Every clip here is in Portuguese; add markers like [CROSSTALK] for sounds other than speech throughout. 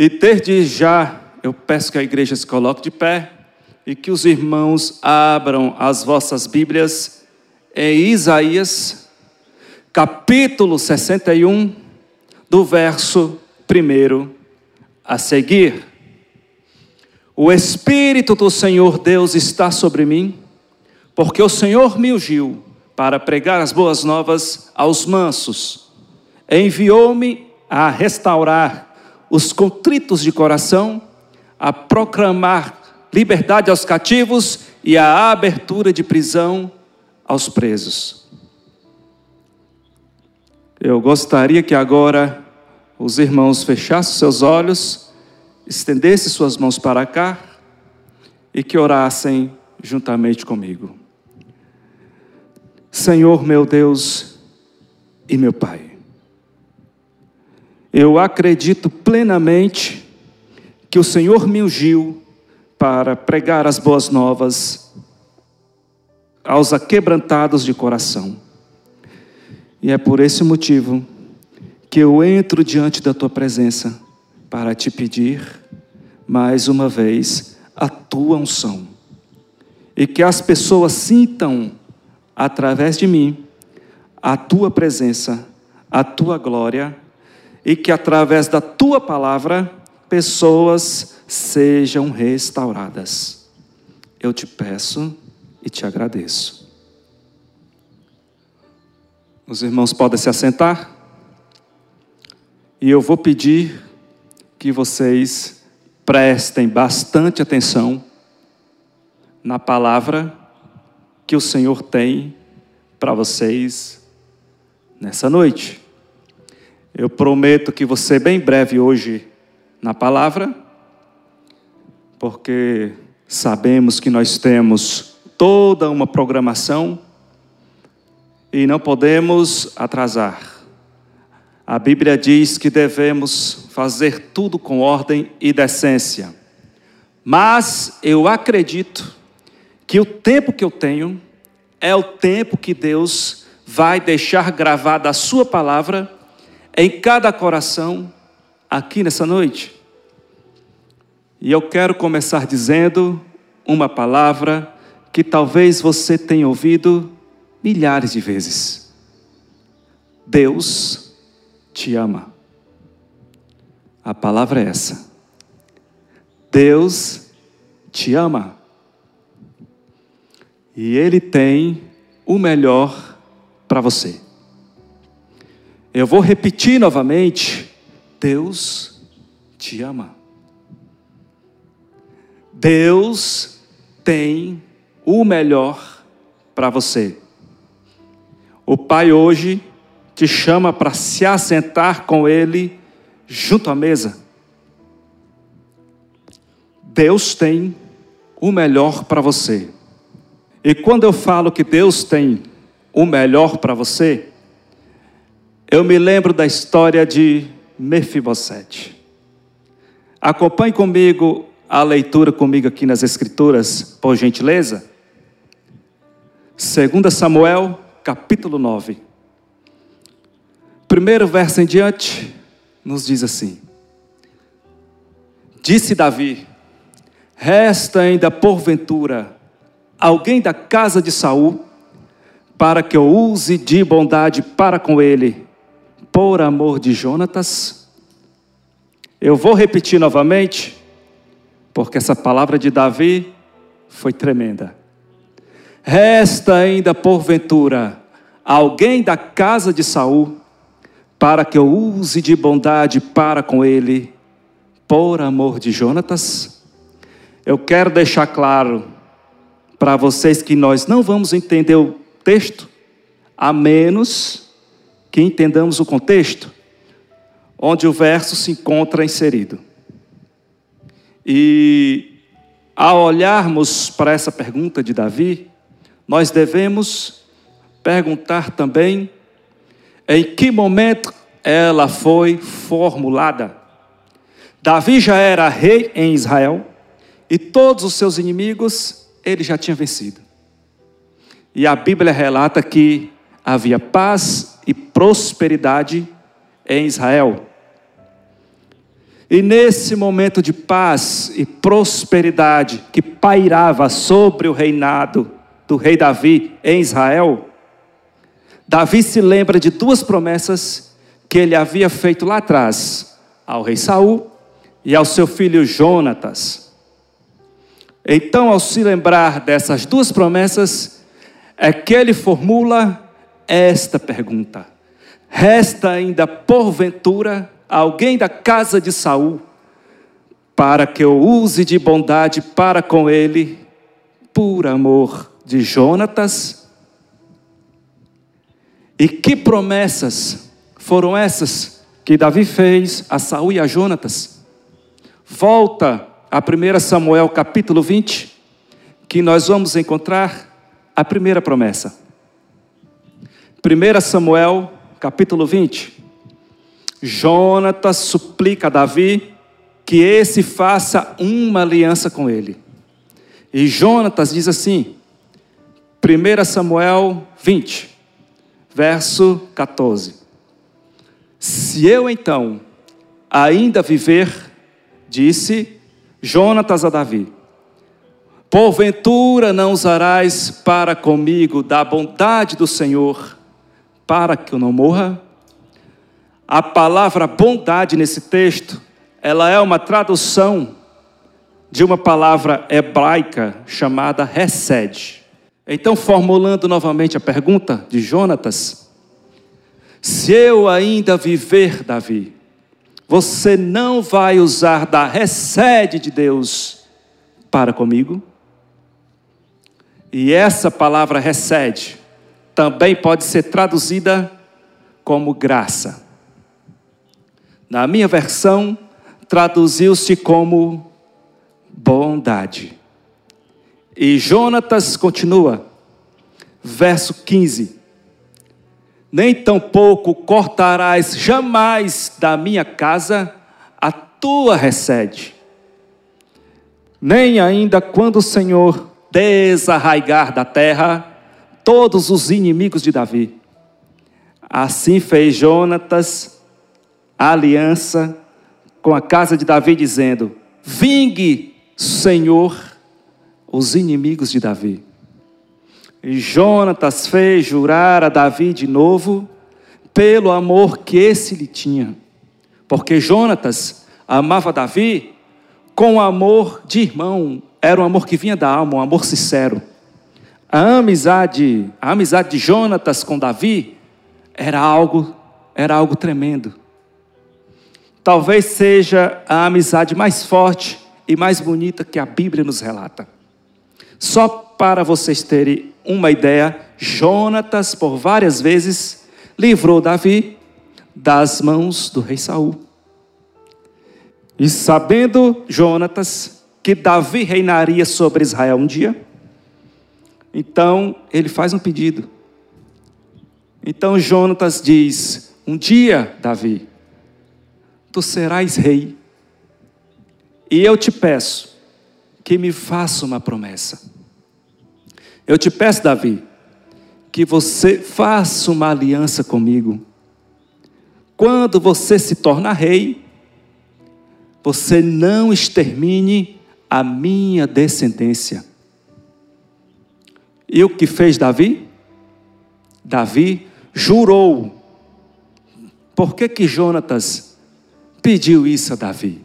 E desde já eu peço que a igreja se coloque de pé e que os irmãos abram as vossas Bíblias em Isaías, capítulo 61, do verso 1 a seguir. O Espírito do Senhor Deus está sobre mim, porque o Senhor me ungiu para pregar as boas novas aos mansos. Enviou-me a restaurar os contritos de coração, a proclamar liberdade aos cativos e a abertura de prisão aos presos. Eu gostaria que agora os irmãos fechassem seus olhos, estendessem suas mãos para cá e que orassem juntamente comigo. Senhor meu Deus e meu Pai, eu acredito plenamente que o Senhor me ungiu para pregar as boas novas aos aquebrantados de coração. E é por esse motivo que eu entro diante da tua presença para te pedir, mais uma vez, a tua unção. E que as pessoas sintam, através de mim, a tua presença, a tua glória e que através da tua palavra pessoas sejam restauradas. Eu te peço e te agradeço. Os irmãos podem se assentar? E eu vou pedir que vocês prestem bastante atenção na palavra que o Senhor tem para vocês nessa noite. Eu prometo que você bem breve hoje na palavra, porque sabemos que nós temos toda uma programação e não podemos atrasar. A Bíblia diz que devemos fazer tudo com ordem e decência. Mas eu acredito que o tempo que eu tenho é o tempo que Deus vai deixar gravada a sua palavra em cada coração aqui nessa noite. E eu quero começar dizendo uma palavra que talvez você tenha ouvido milhares de vezes. Deus te ama. A palavra é essa. Deus te ama. E Ele tem o melhor para você. Eu vou repetir novamente: Deus te ama. Deus tem o melhor para você. O Pai hoje te chama para se assentar com Ele junto à mesa. Deus tem o melhor para você. E quando eu falo que Deus tem o melhor para você, eu me lembro da história de Mefibosete. Acompanhe comigo a leitura comigo aqui nas Escrituras, por gentileza. 2 Samuel, capítulo 9. Primeiro verso em diante, nos diz assim: Disse Davi: Resta ainda porventura alguém da casa de Saul, para que eu use de bondade para com ele por amor de Jonatas. Eu vou repetir novamente, porque essa palavra de Davi foi tremenda. Resta ainda porventura alguém da casa de Saul, para que eu use de bondade para com ele, por amor de Jonatas? Eu quero deixar claro para vocês que nós não vamos entender o texto, a menos que entendamos o contexto onde o verso se encontra inserido. E ao olharmos para essa pergunta de Davi, nós devemos perguntar também em que momento ela foi formulada. Davi já era rei em Israel e todos os seus inimigos ele já tinha vencido. E a Bíblia relata que havia paz e prosperidade em Israel. E nesse momento de paz e prosperidade que pairava sobre o reinado do rei Davi em Israel, Davi se lembra de duas promessas que ele havia feito lá atrás ao rei Saul e ao seu filho Jonatas. Então, ao se lembrar dessas duas promessas, é que ele formula esta pergunta: Resta ainda porventura alguém da casa de Saul, para que eu use de bondade para com ele, por amor de Jonatas? E que promessas foram essas que Davi fez a Saul e a Jonatas? Volta a 1 Samuel capítulo 20, que nós vamos encontrar a primeira promessa. 1 Samuel capítulo 20. Jonatas suplica a Davi que esse faça uma aliança com ele. E Jonatas diz assim, 1 Samuel 20, verso 14: Se eu então ainda viver, disse Jonatas a Davi, porventura não usarás para comigo da bondade do Senhor, para que eu não morra? A palavra bondade nesse texto, ela é uma tradução de uma palavra hebraica chamada Hesed. Então, formulando novamente a pergunta de Jonatas, se eu ainda viver, Davi, você não vai usar da Hesed de Deus para comigo? E essa palavra Hesed também pode ser traduzida como graça. Na minha versão, traduziu-se como bondade. E Jonatas continua, verso 15: Nem tampouco cortarás jamais da minha casa a tua recede, nem ainda quando o Senhor desarraigar da terra todos os inimigos de Davi. Assim fez Jonatas aliança com a casa de Davi, dizendo: Vingue, Senhor, os inimigos de Davi. E Jonatas fez jurar a Davi de novo, pelo amor que esse lhe tinha. Porque Jonatas amava Davi com amor de irmão, era um amor que vinha da alma, um amor sincero. A amizade, a amizade de Jonatas com Davi era algo, era algo tremendo talvez seja a amizade mais forte e mais bonita que a Bíblia nos relata. Só para vocês terem uma ideia, Jonatas, por várias vezes, livrou Davi das mãos do rei Saul. E sabendo Jonatas que Davi reinaria sobre Israel um dia, então ele faz um pedido. Então Jonatas diz: Um dia, Davi, tu serás rei. E eu te peço que me faça uma promessa. Eu te peço, Davi, que você faça uma aliança comigo. Quando você se tornar rei, você não extermine a minha descendência. E o que fez Davi? Davi jurou. Por que que Jonatas pediu isso a Davi.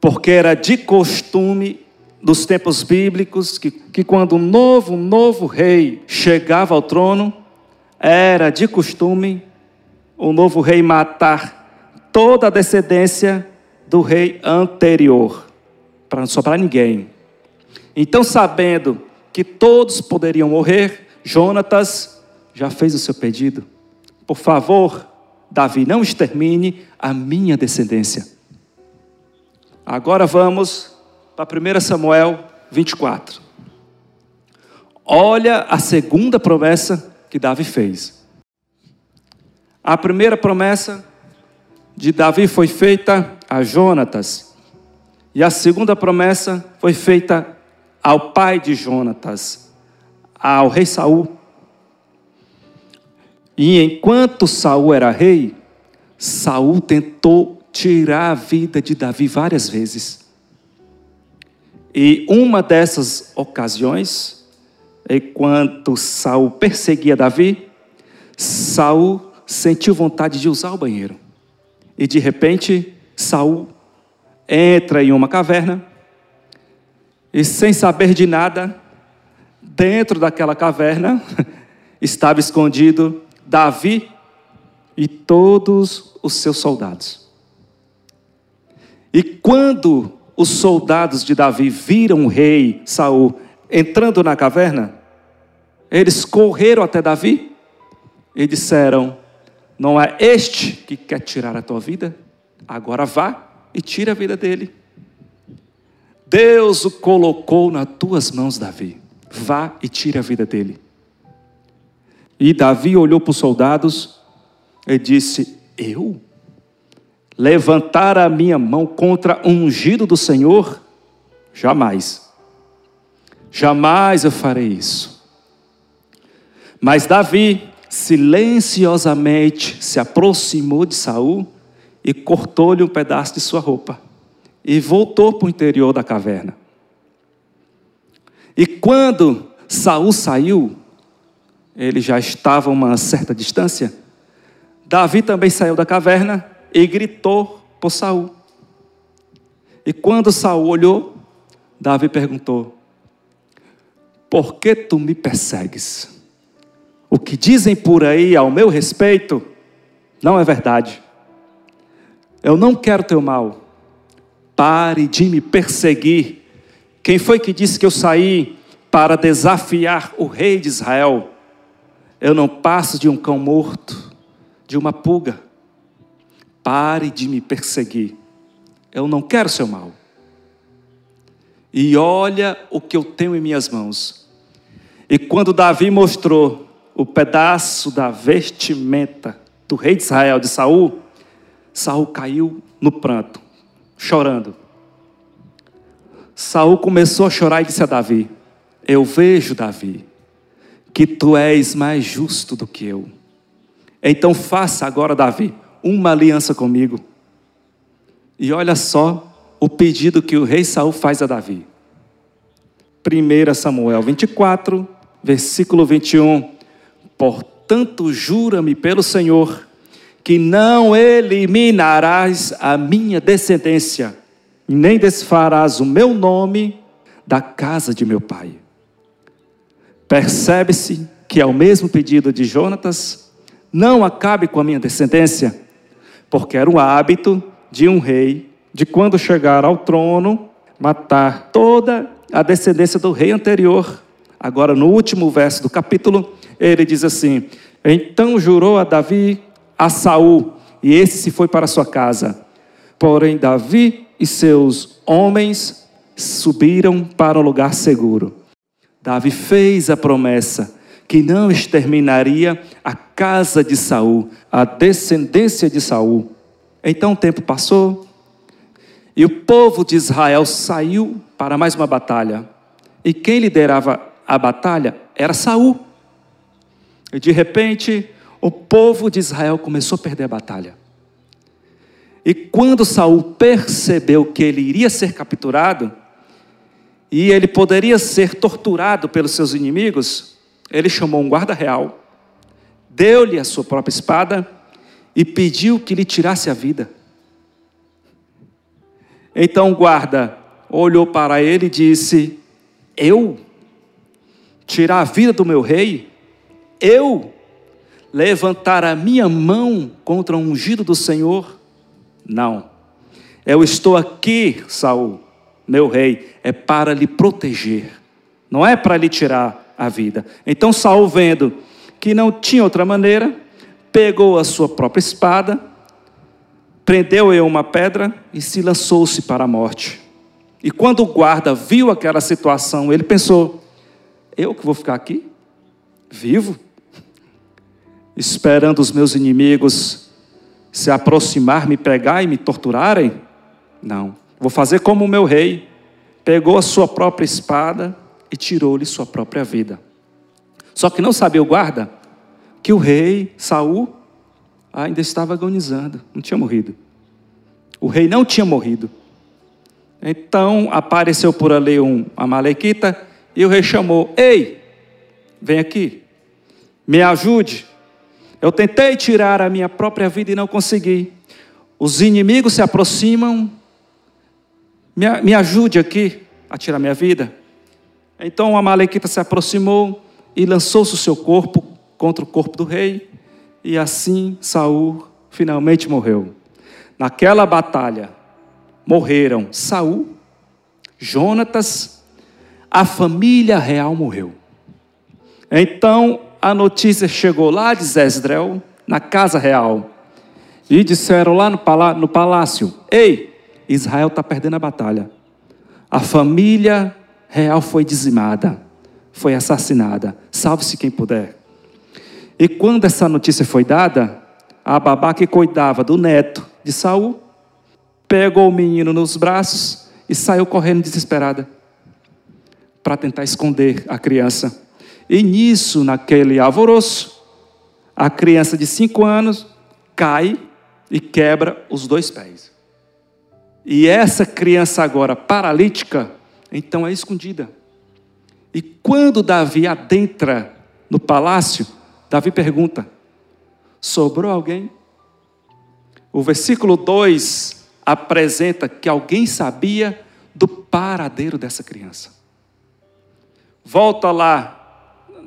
Porque era de costume dos tempos bíblicos que, que quando um novo, novo rei chegava ao trono, era de costume o novo rei matar toda a descendência do rei anterior, para não sobrar ninguém. Então, sabendo que todos poderiam morrer, Jonatas já fez o seu pedido. Por favor, Davi, não extermine a minha descendência. Agora vamos para 1 Samuel 24. Olha a segunda promessa que Davi fez. A primeira promessa de Davi foi feita a Jonatas. E a segunda promessa foi feita ao pai de Jonatas, ao rei Saul. E enquanto Saul era rei, Saul tentou tirar a vida de Davi várias vezes. E uma dessas ocasiões, enquanto Saul perseguia Davi, Saul sentiu vontade de usar o banheiro. E de repente, Saul entra em uma caverna e sem saber de nada, dentro daquela caverna [LAUGHS] estava escondido Davi e todos os seus soldados. E quando os soldados de Davi viram o rei Saul entrando na caverna, eles correram até Davi e disseram: Não é este que quer tirar a tua vida? Agora vá e tire a vida dele. Deus o colocou nas tuas mãos, Davi. Vá e tire a vida dele. E Davi olhou para os soldados e disse: Eu? Levantar a minha mão contra o ungido do Senhor? Jamais. Jamais eu farei isso. Mas Davi silenciosamente se aproximou de Saul e cortou-lhe um pedaço de sua roupa e voltou para o interior da caverna. E quando Saul saiu, ele já estava a uma certa distância. Davi também saiu da caverna e gritou por Saul. E quando Saul olhou, Davi perguntou: Por que tu me persegues? O que dizem por aí ao meu respeito não é verdade. Eu não quero teu mal. Pare de me perseguir. Quem foi que disse que eu saí para desafiar o rei de Israel? Eu não passo de um cão morto, de uma pulga. Pare de me perseguir. Eu não quero seu mal. E olha o que eu tenho em minhas mãos. E quando Davi mostrou o pedaço da vestimenta do rei de Israel, de Saul, Saul caiu no pranto, chorando. Saul começou a chorar e disse a Davi: Eu vejo, Davi, que tu és mais justo do que eu. Então faça agora, Davi, uma aliança comigo. E olha só o pedido que o rei Saul faz a Davi. 1 Samuel 24, versículo 21. Portanto, jura-me pelo Senhor que não eliminarás a minha descendência, nem desfarás o meu nome da casa de meu pai. Percebe-se que, ao mesmo pedido de Jonatas, não acabe com a minha descendência, porque era um hábito de um rei, de quando chegar ao trono, matar toda a descendência do rei anterior. Agora, no último verso do capítulo, ele diz assim: Então jurou a Davi a Saul, e esse se foi para sua casa. Porém, Davi e seus homens subiram para um lugar seguro. Davi fez a promessa que não exterminaria a casa de Saul, a descendência de Saul. Então o tempo passou e o povo de Israel saiu para mais uma batalha. E quem liderava a batalha era Saul. E de repente, o povo de Israel começou a perder a batalha. E quando Saul percebeu que ele iria ser capturado e ele poderia ser torturado pelos seus inimigos, ele chamou um guarda real, deu-lhe a sua própria espada e pediu que lhe tirasse a vida. Então o guarda olhou para ele e disse: Eu tirar a vida do meu rei? Eu levantar a minha mão contra o ungido do Senhor? Não. Eu estou aqui, Saul, meu rei, é para lhe proteger, não é para lhe tirar a vida. Então Saul, vendo que não tinha outra maneira, pegou a sua própria espada, prendeu em uma pedra e se lançou-se para a morte. E quando o guarda viu aquela situação, ele pensou: eu que vou ficar aqui, vivo? Esperando os meus inimigos se aproximar, me pegar e me torturarem? Não. Vou fazer como o meu rei. Pegou a sua própria espada e tirou-lhe sua própria vida. Só que não sabia o guarda que o rei Saul ainda estava agonizando, não tinha morrido. O rei não tinha morrido. Então apareceu por ali um amalequita e o rei chamou: Ei, vem aqui, me ajude. Eu tentei tirar a minha própria vida e não consegui. Os inimigos se aproximam, me, me ajude aqui a tirar minha vida. Então o amalequita se aproximou e lançou-se o seu corpo contra o corpo do rei, e assim Saul finalmente morreu. Naquela batalha morreram Saul, Jonatas, a família real morreu. Então a notícia chegou lá de Zesdrel, na casa real, e disseram lá no palácio: Ei, Israel está perdendo a batalha. A família real foi dizimada, foi assassinada. Salve-se quem puder. E quando essa notícia foi dada, a babá que cuidava do neto de Saul pegou o menino nos braços e saiu correndo desesperada para tentar esconder a criança. E nisso, naquele alvoroço, a criança de cinco anos cai e quebra os dois pés. E essa criança agora paralítica, então é escondida. E quando Davi adentra no palácio, Davi pergunta: sobrou alguém? O versículo 2 apresenta que alguém sabia do paradeiro dessa criança. Volta lá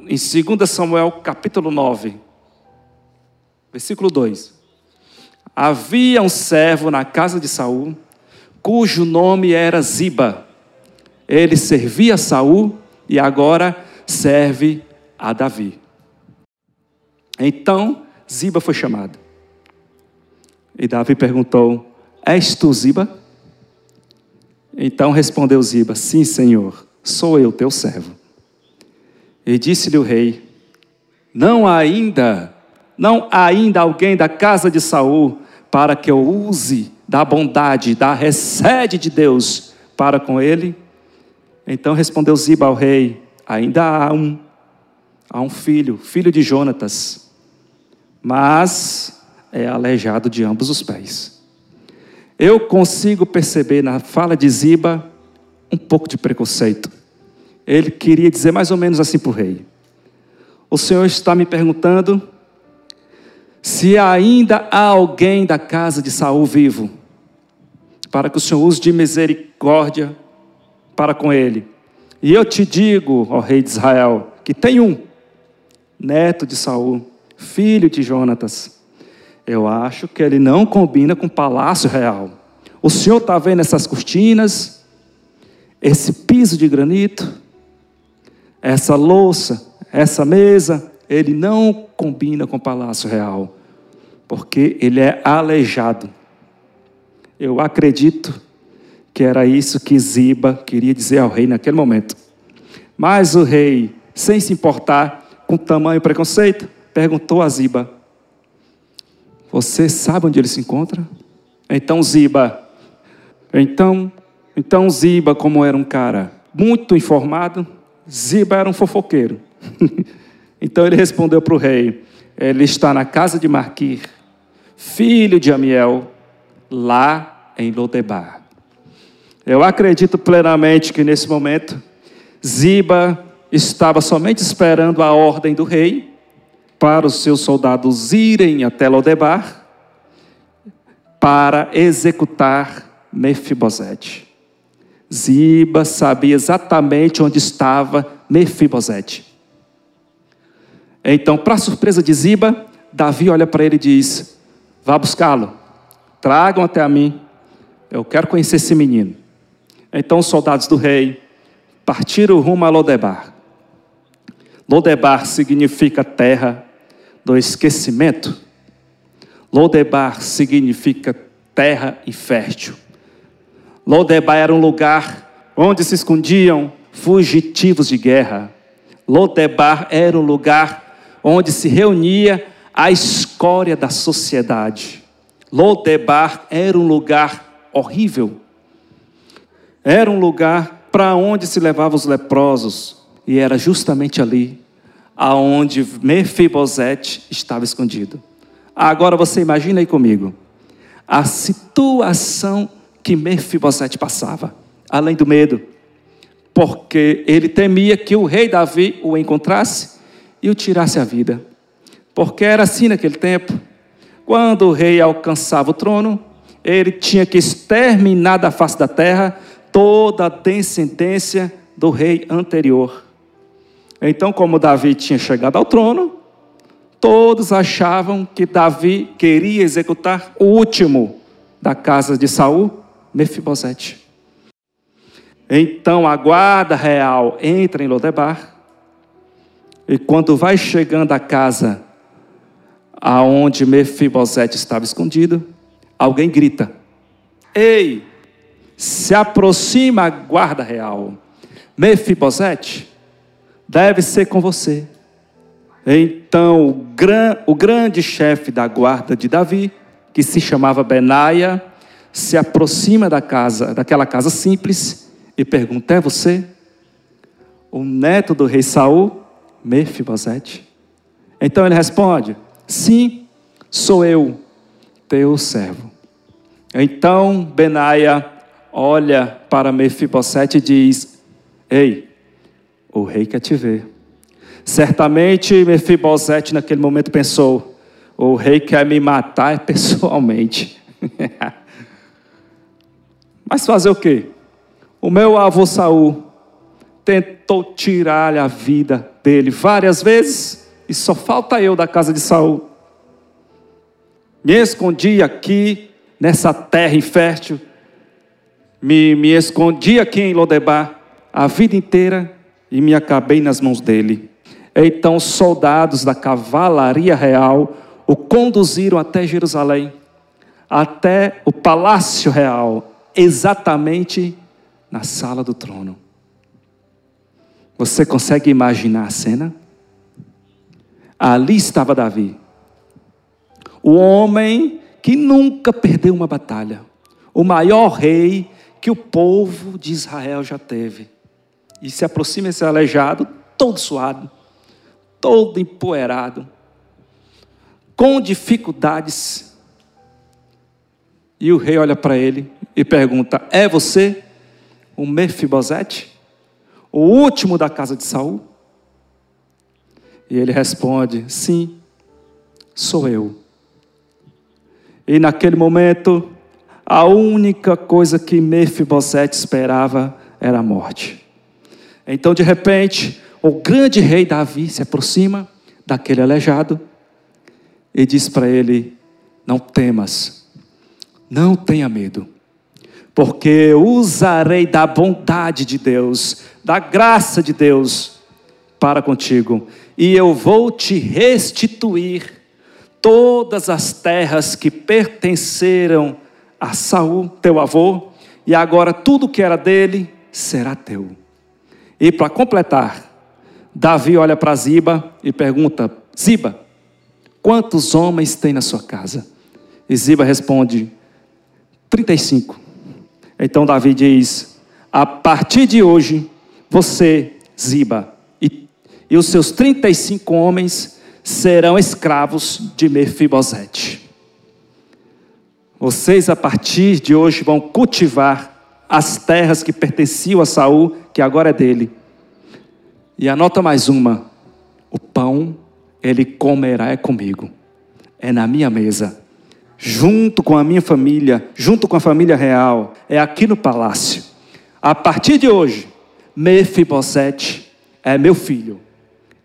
em 2 Samuel capítulo 9, versículo 2. Havia um servo na casa de Saul, cujo nome era Ziba. Ele servia a Saul e agora serve a Davi. Então Ziba foi chamado. E Davi perguntou: És tu Ziba? Então respondeu Ziba: Sim, Senhor, sou eu teu servo. E disse-lhe o rei: Não há ainda, não há ainda alguém da casa de Saul para que eu use da bondade, da recede de Deus para com ele? Então respondeu Ziba ao rei: Ainda há um, há um filho, filho de Jonatas, mas é aleijado de ambos os pés. Eu consigo perceber na fala de Ziba um pouco de preconceito ele queria dizer mais ou menos assim para o rei: O Senhor está me perguntando se ainda há alguém da casa de Saul vivo, para que o Senhor use de misericórdia para com ele. E eu te digo, ó rei de Israel, que tem um, neto de Saul, filho de Jonatas. Eu acho que ele não combina com o palácio real. O senhor está vendo essas cortinas, esse piso de granito, essa louça, essa mesa, ele não combina com o palácio real, porque ele é aleijado. Eu acredito que era isso que Ziba queria dizer ao rei naquele momento. Mas o rei, sem se importar com tamanho preconceito, perguntou a Ziba: Você sabe onde ele se encontra? Então Ziba, então, então Ziba, como era um cara muito informado, Ziba era um fofoqueiro. [LAUGHS] então ele respondeu para o rei: Ele está na casa de Marquir, filho de Amiel, lá em Lodebar. Eu acredito plenamente que nesse momento, Ziba estava somente esperando a ordem do rei para os seus soldados irem até Lodebar para executar Mefibosete. Ziba sabia exatamente onde estava Mefibosete. Então, para surpresa de Ziba, Davi olha para ele e diz: Vá buscá-lo, tragam até a mim, eu quero conhecer esse menino. Então, os soldados do rei partiram rumo a Lodebar. Lodebar significa terra do esquecimento. Lodebar significa terra infértil. Lodebar era um lugar onde se escondiam fugitivos de guerra. Lodebar era um lugar onde se reunia a escória da sociedade. Lodebar era um lugar horrível. Era um lugar para onde se levavam os leprosos. E era justamente ali aonde Mefibosete estava escondido. Agora você imagina aí comigo. a situação que Mefibosete passava, além do medo, porque ele temia que o rei Davi o encontrasse e o tirasse a vida. Porque era assim naquele tempo. Quando o rei alcançava o trono, ele tinha que exterminar da face da terra toda a descendência do rei anterior. Então, como Davi tinha chegado ao trono, todos achavam que Davi queria executar o último da casa de Saul, Mefibosete. Então a guarda real entra em Lodebar, e quando vai chegando à casa aonde Mefibosete estava escondido, alguém grita: Ei, se aproxima a guarda real. Mefibosete deve ser com você. Então o, gran, o grande chefe da guarda de Davi, que se chamava Benaia, se aproxima da casa, daquela casa simples e pergunta: É você? O neto do rei Saul, Mefibosete? Então ele responde: Sim, sou eu, teu servo. Então Benaia olha para Mefibosete e diz: Ei, o rei quer te ver. Certamente Mefibosete naquele momento pensou: o rei quer me matar pessoalmente. [LAUGHS] Mas fazer o quê? O meu avô Saul tentou tirar a vida dele várias vezes e só falta eu da casa de Saul. Me escondi aqui nessa terra infértil, me, me escondi aqui em Lodebar a vida inteira e me acabei nas mãos dele. Então os soldados da cavalaria real o conduziram até Jerusalém, até o palácio real, exatamente na sala do trono. Você consegue imaginar a cena? Ali estava Davi, o homem que nunca perdeu uma batalha, o maior rei que o povo de Israel já teve. E se aproxima esse aleijado, todo suado, todo empoeirado, com dificuldades. E o rei olha para ele e pergunta: É você? o Mefibosete, o último da casa de Saul? E ele responde: Sim, sou eu. E naquele momento, a única coisa que Mefibosete esperava era a morte. Então, de repente, o grande rei Davi se aproxima daquele aleijado e diz para ele: Não temas, não tenha medo porque usarei da bondade de Deus, da graça de Deus para contigo, e eu vou te restituir todas as terras que pertenceram a Saul, teu avô, e agora tudo que era dele será teu. E para completar, Davi olha para Ziba e pergunta: Ziba, quantos homens tem na sua casa? E Ziba responde: 35. Então Davi diz: a partir de hoje, você, Ziba, e, e os seus 35 homens serão escravos de Mefibosete. Vocês, a partir de hoje, vão cultivar as terras que pertenciam a Saul, que agora é dele. E anota mais uma: o pão ele comerá é comigo, é na minha mesa junto com a minha família, junto com a família real, é aqui no palácio. A partir de hoje, Mefibosete é meu filho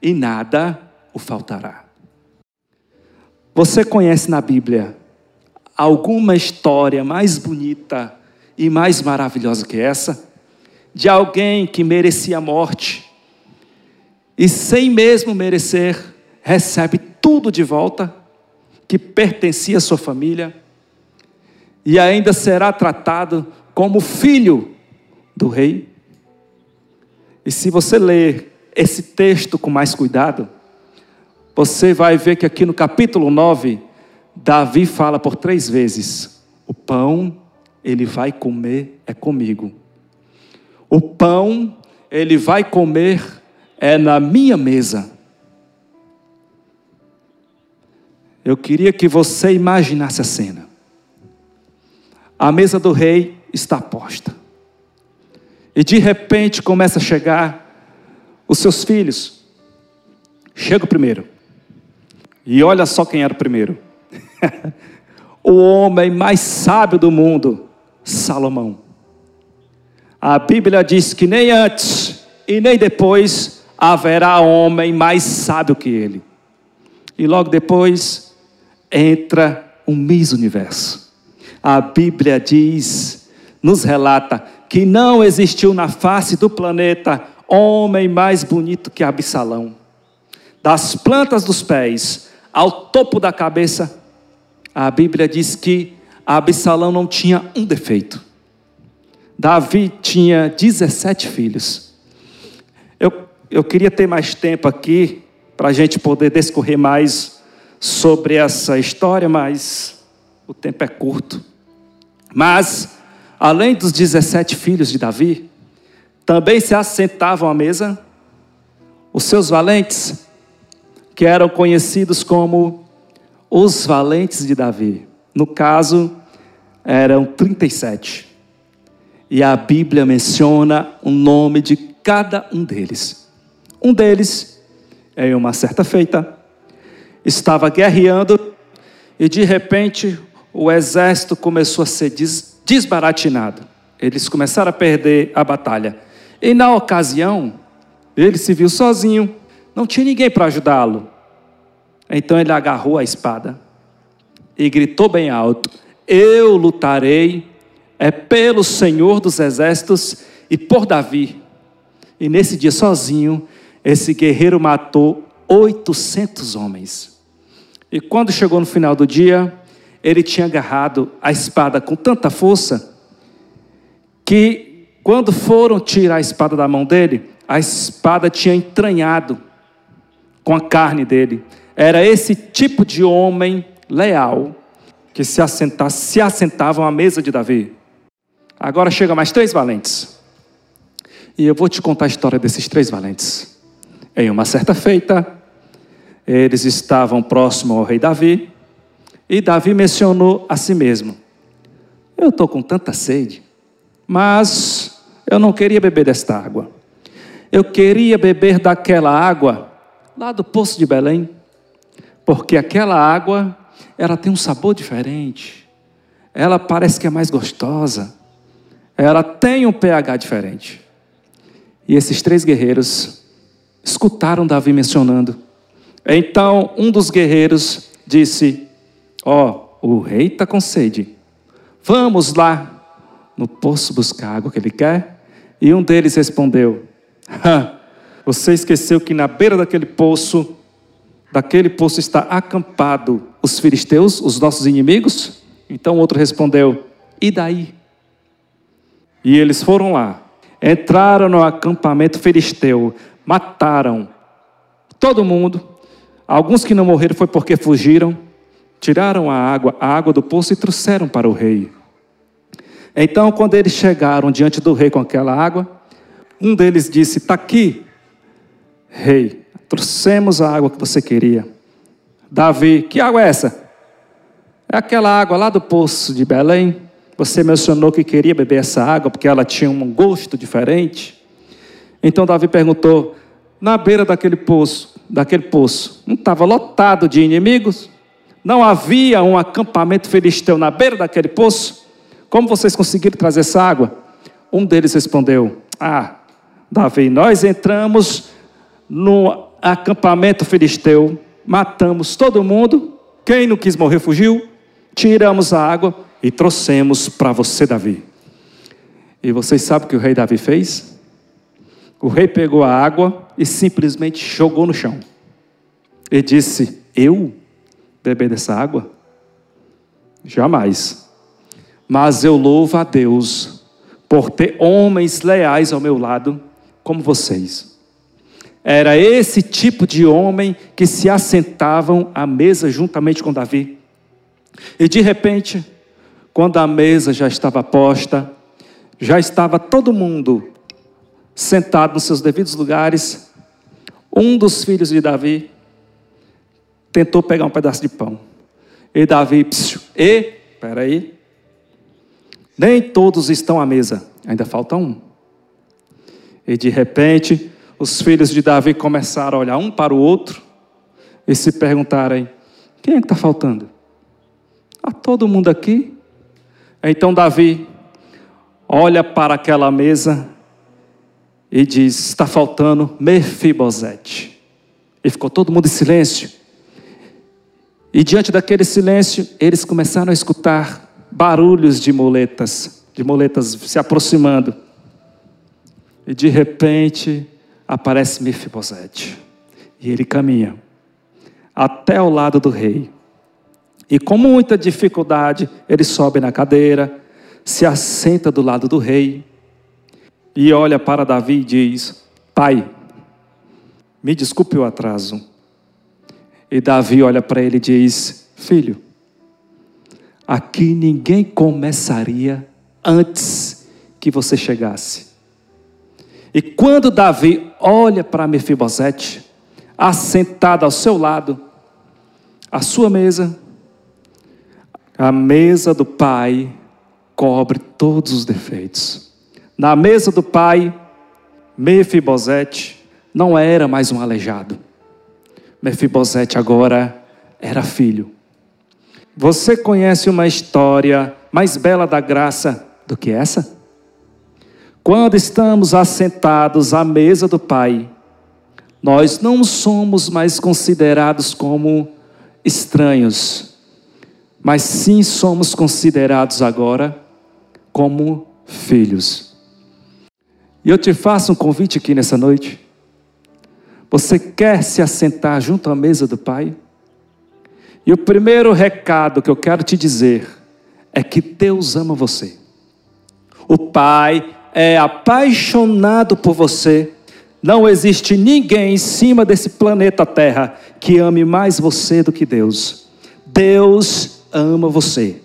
e nada o faltará. Você conhece na Bíblia alguma história mais bonita e mais maravilhosa que essa? De alguém que merecia a morte e, sem mesmo merecer, recebe tudo de volta? Que pertencia à sua família e ainda será tratado como filho do rei. E se você ler esse texto com mais cuidado, você vai ver que aqui no capítulo 9, Davi fala por três vezes: o pão ele vai comer é comigo. O pão ele vai comer é na minha mesa. Eu queria que você imaginasse a cena. a mesa do rei está posta. E de repente começa a chegar os seus filhos. Chega o primeiro. E olha só quem era o primeiro. [LAUGHS] o homem mais sábio do mundo, Salomão. A Bíblia diz que nem antes e nem depois haverá homem mais sábio que ele. E logo depois entra o Miss Universo. A Bíblia diz, nos relata, que não existiu na face do planeta homem mais bonito que Absalão. Das plantas dos pés ao topo da cabeça, a Bíblia diz que Absalão não tinha um defeito. Davi tinha 17 filhos. Eu, eu queria ter mais tempo aqui para a gente poder discorrer mais sobre essa história, mas o tempo é curto. Mas, além dos 17 filhos de Davi, também se assentavam à mesa os seus valentes, que eram conhecidos como os valentes de Davi. No caso, eram 37. E a Bíblia menciona o nome de cada um deles. Um deles, em uma certa feita, estava guerreando e de repente o exército começou a ser des desbaratinado. Eles começaram a perder a batalha. E na ocasião, ele se viu sozinho, não tinha ninguém para ajudá-lo. Então ele agarrou a espada e gritou bem alto: Eu lutarei, é pelo Senhor dos exércitos e por Davi. E nesse dia, sozinho, esse guerreiro matou 800 homens. E quando chegou no final do dia, ele tinha agarrado a espada com tanta força que, quando foram tirar a espada da mão dele, a espada tinha entranhado com a carne dele. Era esse tipo de homem leal que se, assenta, se à mesa de Davi. Agora chega mais três valentes. E eu vou te contar a história desses três valentes. Em uma certa feita, eles estavam próximo ao rei Davi e Davi mencionou a si mesmo: Eu estou com tanta sede, mas eu não queria beber desta água. Eu queria beber daquela água lá do poço de Belém, porque aquela água ela tem um sabor diferente. Ela parece que é mais gostosa. Ela tem um pH diferente. E esses três guerreiros escutaram Davi mencionando. Então um dos guerreiros disse: Ó, oh, o rei está com sede. Vamos lá no poço buscar a água que ele quer. E um deles respondeu: Você esqueceu que na beira daquele poço, daquele poço está acampado os filisteus, os nossos inimigos? Então o outro respondeu: E daí? E eles foram lá, entraram no acampamento filisteu, mataram todo mundo. Alguns que não morreram foi porque fugiram tiraram a água, a água do poço e trouxeram para o rei. Então, quando eles chegaram diante do rei com aquela água, um deles disse: Está aqui, rei, trouxemos a água que você queria. Davi, que água é essa? É aquela água lá do poço de Belém. Você mencionou que queria beber essa água porque ela tinha um gosto diferente. Então Davi perguntou: na beira daquele poço, daquele poço, não estava lotado de inimigos? Não havia um acampamento filisteu na beira daquele poço? Como vocês conseguiram trazer essa água? Um deles respondeu: Ah, Davi, nós entramos no acampamento filisteu, matamos todo mundo, quem não quis morrer fugiu, tiramos a água e trouxemos para você, Davi. E vocês sabem o que o rei Davi fez? O rei pegou a água e simplesmente jogou no chão. E disse: Eu beber dessa água? Jamais. Mas eu louvo a Deus por ter homens leais ao meu lado, como vocês. Era esse tipo de homem que se assentavam à mesa juntamente com Davi. E de repente, quando a mesa já estava posta, já estava todo mundo sentado nos seus devidos lugares, um dos filhos de Davi tentou pegar um pedaço de pão. E Davi, psiu, e, peraí, Nem todos estão à mesa, ainda falta um. E de repente, os filhos de Davi começaram a olhar um para o outro e se perguntarem: quem é que está faltando? Está todo mundo aqui? Então Davi olha para aquela mesa e diz: está faltando Mefibosete. E ficou todo mundo em silêncio. E diante daquele silêncio, eles começaram a escutar barulhos de muletas, de muletas se aproximando. E de repente aparece Mefibosete. E ele caminha até ao lado do rei. E com muita dificuldade, ele sobe na cadeira, se assenta do lado do rei e olha para Davi e diz: Pai, me desculpe o atraso. E Davi olha para ele e diz: Filho, aqui ninguém começaria antes que você chegasse. E quando Davi olha para Mefibosete, assentado ao seu lado, a sua mesa, a mesa do pai, cobre todos os defeitos. Na mesa do pai, Mefibosete não era mais um aleijado. Mefibosete agora era filho. Você conhece uma história mais bela da graça do que essa? Quando estamos assentados à mesa do Pai, nós não somos mais considerados como estranhos, mas sim somos considerados agora como filhos. E eu te faço um convite aqui nessa noite. Você quer se assentar junto à mesa do Pai? E o primeiro recado que eu quero te dizer é que Deus ama você. O Pai é apaixonado por você. Não existe ninguém em cima desse planeta Terra que ame mais você do que Deus. Deus ama você.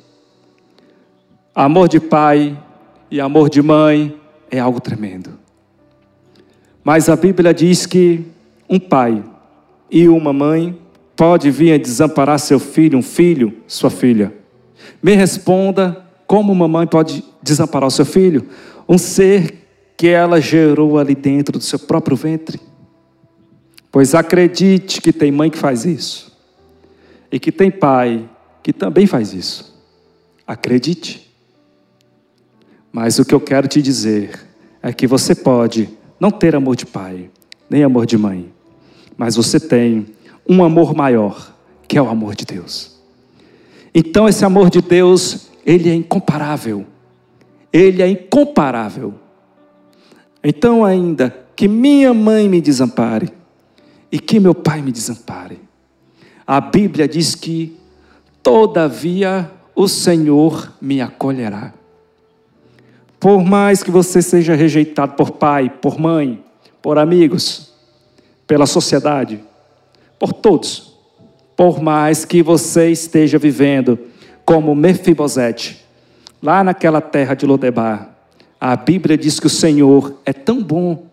Amor de pai e amor de mãe é algo tremendo. Mas a Bíblia diz que um pai e uma mãe pode vir a desamparar seu filho, um filho, sua filha. Me responda como uma mãe pode desamparar o seu filho, um ser que ela gerou ali dentro do seu próprio ventre. Pois acredite que tem mãe que faz isso, e que tem pai que também faz isso. Acredite. Mas o que eu quero te dizer é que você pode não ter amor de pai, nem amor de mãe, mas você tem um amor maior, que é o amor de Deus. Então esse amor de Deus, ele é incomparável. Ele é incomparável. Então ainda que minha mãe me desampare e que meu pai me desampare. A Bíblia diz que todavia o Senhor me acolherá. Por mais que você seja rejeitado por pai, por mãe, por amigos, pela sociedade, por todos. Por mais que você esteja vivendo como Mefibosete, lá naquela terra de Lodebar, a Bíblia diz que o Senhor é tão bom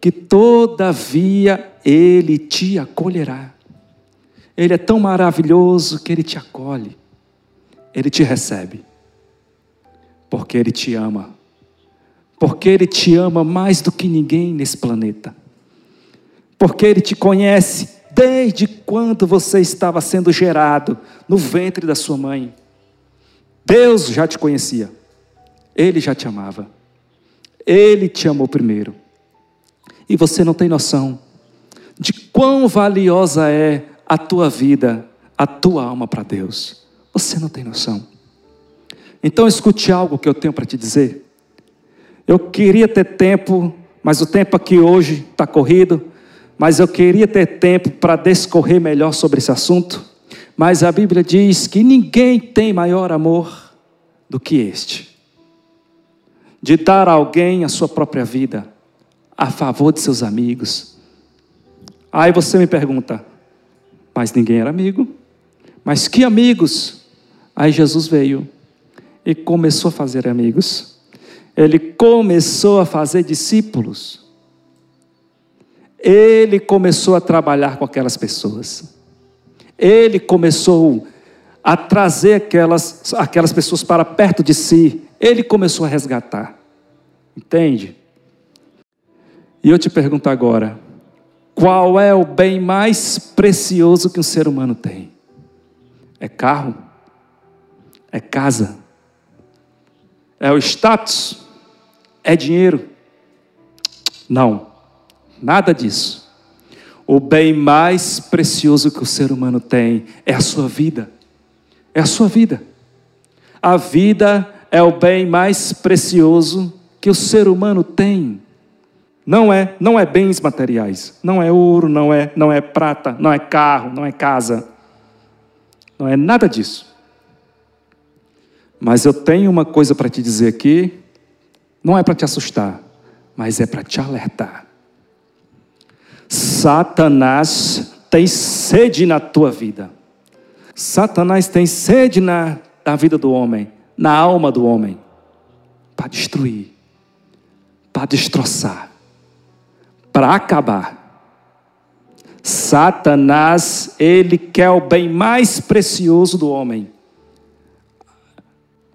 que todavia ele te acolherá. Ele é tão maravilhoso que ele te acolhe. Ele te recebe. Porque ele te ama. Porque ele te ama mais do que ninguém nesse planeta porque Ele te conhece desde quando você estava sendo gerado no ventre da sua mãe. Deus já te conhecia, Ele já te amava, Ele te amou primeiro. E você não tem noção de quão valiosa é a tua vida, a tua alma para Deus. Você não tem noção. Então escute algo que eu tenho para te dizer. Eu queria ter tempo, mas o tempo aqui hoje está corrido mas eu queria ter tempo para discorrer melhor sobre esse assunto. Mas a Bíblia diz que ninguém tem maior amor do que este de dar a alguém a sua própria vida a favor de seus amigos. Aí você me pergunta, mas ninguém era amigo? Mas que amigos? Aí Jesus veio e começou a fazer amigos. Ele começou a fazer discípulos ele começou a trabalhar com aquelas pessoas. Ele começou a trazer aquelas, aquelas pessoas para perto de si ele começou a resgatar. Entende? E eu te pergunto agora: qual é o bem mais precioso que um ser humano tem? É carro? É casa? É o status? É dinheiro? Não, nada disso. O bem mais precioso que o ser humano tem é a sua vida. É a sua vida. A vida é o bem mais precioso que o ser humano tem. Não é, não é bens materiais, não é ouro, não é, não é prata, não é carro, não é casa. Não é nada disso. Mas eu tenho uma coisa para te dizer aqui, não é para te assustar, mas é para te alertar. Satanás tem sede na tua vida. Satanás tem sede na, na vida do homem, na alma do homem, para destruir, para destroçar, para acabar. Satanás, ele quer o bem mais precioso do homem.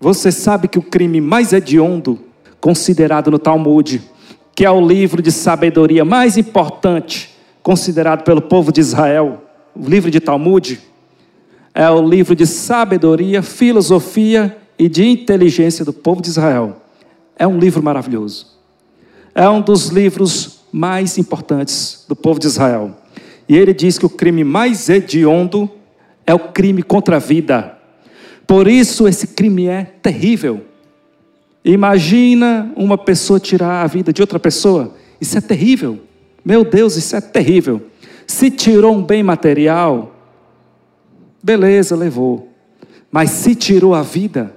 Você sabe que o crime mais hediondo, considerado no Talmud, que é o livro de sabedoria mais importante considerado pelo povo de Israel, o livro de Talmud, é o livro de sabedoria, filosofia e de inteligência do povo de Israel. É um livro maravilhoso. É um dos livros mais importantes do povo de Israel. E ele diz que o crime mais hediondo é o crime contra a vida. Por isso esse crime é terrível. Imagina uma pessoa tirar a vida de outra pessoa. Isso é terrível. Meu Deus, isso é terrível. Se tirou um bem material, beleza, levou. Mas se tirou a vida,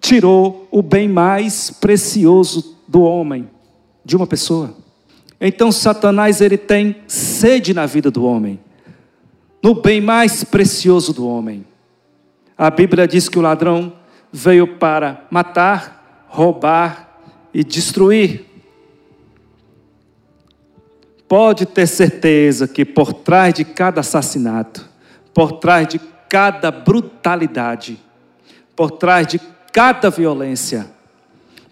tirou o bem mais precioso do homem, de uma pessoa. Então Satanás ele tem sede na vida do homem, no bem mais precioso do homem. A Bíblia diz que o ladrão veio para matar, roubar e destruir. Pode ter certeza que por trás de cada assassinato, por trás de cada brutalidade, por trás de cada violência,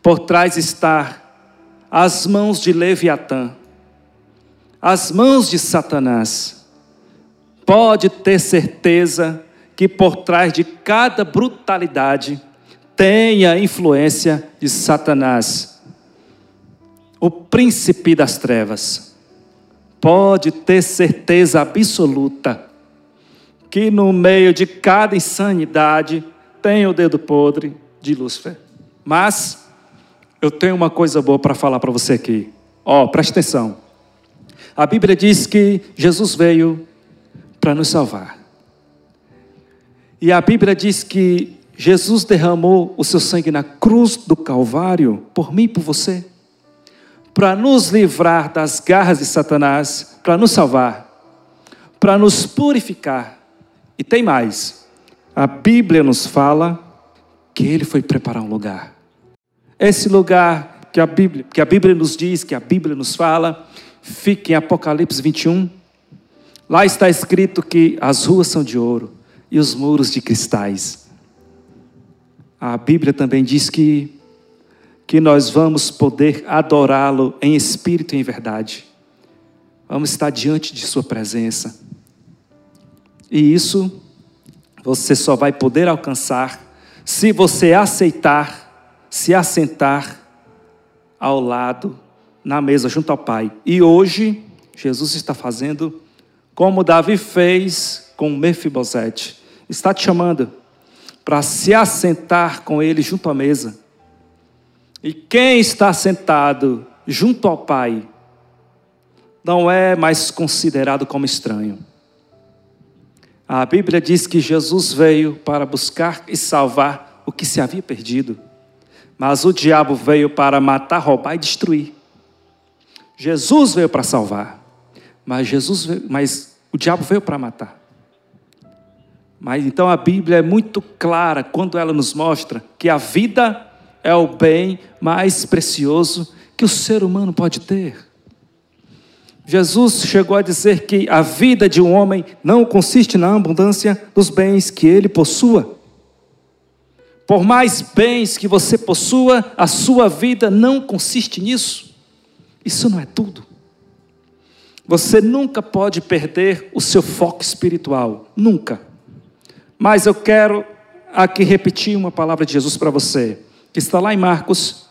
por trás está as mãos de Leviatã, as mãos de Satanás. Pode ter certeza que por trás de cada brutalidade tem a influência de Satanás, o príncipe das trevas. Pode ter certeza absoluta que no meio de cada insanidade tem o dedo podre de Lúcifer. Mas eu tenho uma coisa boa para falar para você aqui. Ó, oh, preste atenção. A Bíblia diz que Jesus veio para nos salvar. E a Bíblia diz que Jesus derramou o seu sangue na cruz do Calvário por mim e por você, para nos livrar das garras de Satanás, para nos salvar, para nos purificar. E tem mais: a Bíblia nos fala que ele foi preparar um lugar. Esse lugar que a Bíblia, que a Bíblia nos diz, que a Bíblia nos fala, fica em Apocalipse 21. Lá está escrito que as ruas são de ouro e os muros de cristais a Bíblia também diz que, que nós vamos poder adorá-lo em espírito e em verdade. Vamos estar diante de Sua presença. E isso você só vai poder alcançar se você aceitar, se assentar ao lado, na mesa, junto ao Pai. E hoje, Jesus está fazendo como Davi fez com Mefibosete. Está te chamando para se assentar com ele junto à mesa. E quem está sentado junto ao Pai não é mais considerado como estranho. A Bíblia diz que Jesus veio para buscar e salvar o que se havia perdido. Mas o diabo veio para matar, roubar e destruir. Jesus veio para salvar. Mas Jesus veio, mas o diabo veio para matar. Mas então a Bíblia é muito clara quando ela nos mostra que a vida é o bem mais precioso que o ser humano pode ter. Jesus chegou a dizer que a vida de um homem não consiste na abundância dos bens que ele possua. Por mais bens que você possua, a sua vida não consiste nisso. Isso não é tudo. Você nunca pode perder o seu foco espiritual, nunca. Mas eu quero aqui repetir uma palavra de Jesus para você, que está lá em Marcos,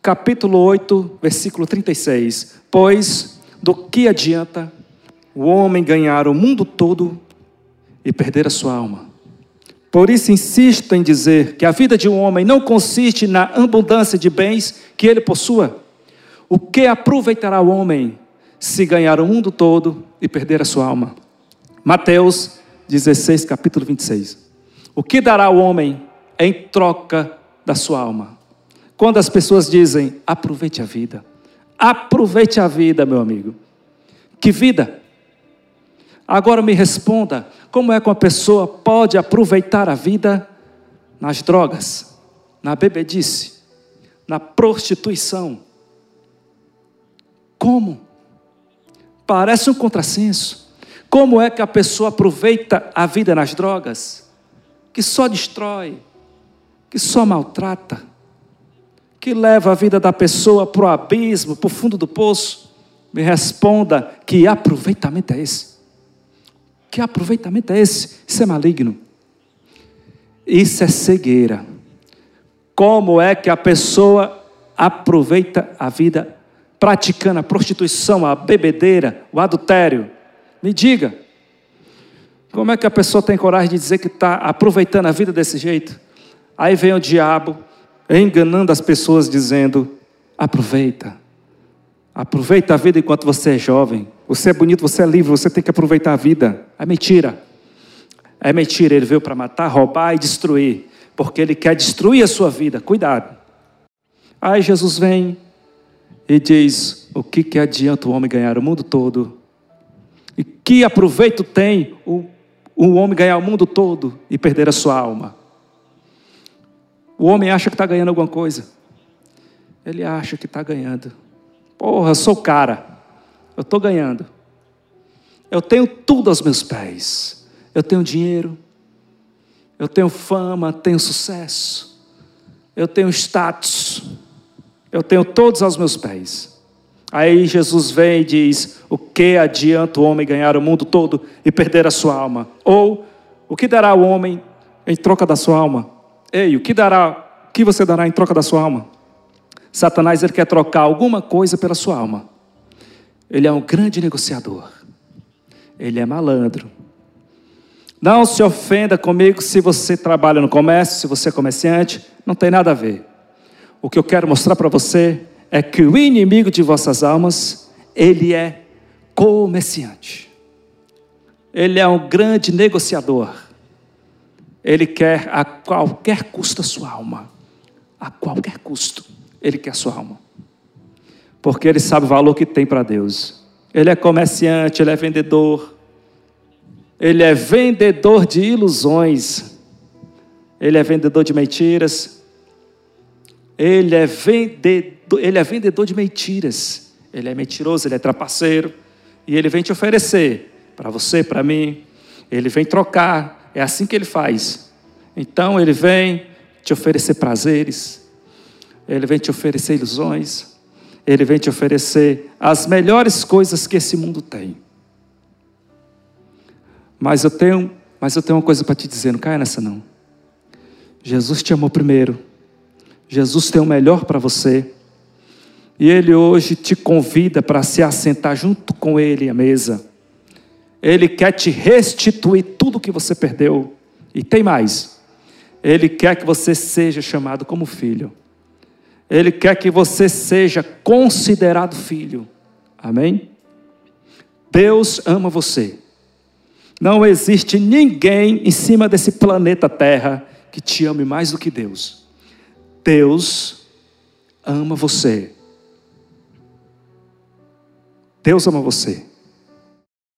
capítulo 8, versículo 36. Pois do que adianta o homem ganhar o mundo todo e perder a sua alma? Por isso insisto em dizer que a vida de um homem não consiste na abundância de bens que ele possua. O que aproveitará o homem se ganhar o mundo todo e perder a sua alma? Mateus 16, capítulo 26. O que dará o homem em troca da sua alma? Quando as pessoas dizem, aproveite a vida. Aproveite a vida, meu amigo. Que vida? Agora me responda: como é que uma pessoa pode aproveitar a vida nas drogas, na bebedice, na prostituição? Como? Parece um contrassenso. Como é que a pessoa aproveita a vida nas drogas? Que só destrói, que só maltrata, que leva a vida da pessoa para o abismo, para o fundo do poço? Me responda: que aproveitamento é esse? Que aproveitamento é esse? Isso é maligno. Isso é cegueira. Como é que a pessoa aproveita a vida praticando a prostituição, a bebedeira, o adultério? Me diga. Como é que a pessoa tem coragem de dizer que está aproveitando a vida desse jeito? Aí vem o diabo enganando as pessoas, dizendo: aproveita, aproveita a vida enquanto você é jovem. Você é bonito, você é livre, você tem que aproveitar a vida. É mentira. É mentira, ele veio para matar, roubar e destruir, porque ele quer destruir a sua vida. Cuidado. Aí Jesus vem e diz: O que, que adianta o homem ganhar o mundo todo? E que aproveito tem o, o homem ganhar o mundo todo e perder a sua alma? O homem acha que está ganhando alguma coisa. Ele acha que está ganhando. Porra, sou cara. Eu estou ganhando. Eu tenho tudo aos meus pés. Eu tenho dinheiro. Eu tenho fama, tenho sucesso. Eu tenho status. Eu tenho todos aos meus pés. Aí Jesus vem e diz: O que adianta o homem ganhar o mundo todo e perder a sua alma? Ou o que dará o homem em troca da sua alma? Ei, o que dará? O que você dará em troca da sua alma? Satanás ele quer trocar alguma coisa pela sua alma. Ele é um grande negociador. Ele é malandro. Não se ofenda comigo se você trabalha no comércio, se você é comerciante, não tem nada a ver. O que eu quero mostrar para você é que o inimigo de vossas almas, ele é comerciante. Ele é um grande negociador. Ele quer a qualquer custo a sua alma. A qualquer custo, ele quer a sua alma porque ele sabe o valor que tem para Deus. Ele é comerciante, ele é vendedor. Ele é vendedor de ilusões. Ele é vendedor de mentiras. Ele é vendedor, ele é vendedor de mentiras. Ele é mentiroso, ele é trapaceiro. E ele vem te oferecer para você, para mim. Ele vem trocar. É assim que ele faz. Então ele vem te oferecer prazeres. Ele vem te oferecer ilusões. Ele vem te oferecer as melhores coisas que esse mundo tem. Mas eu tenho, mas eu tenho uma coisa para te dizer, não caia nessa não. Jesus te amou primeiro. Jesus tem o melhor para você. E ele hoje te convida para se assentar junto com ele à mesa. Ele quer te restituir tudo que você perdeu. E tem mais. Ele quer que você seja chamado como filho. Ele quer que você seja considerado filho. Amém? Deus ama você. Não existe ninguém em cima desse planeta Terra que te ame mais do que Deus. Deus ama você. Deus ama você.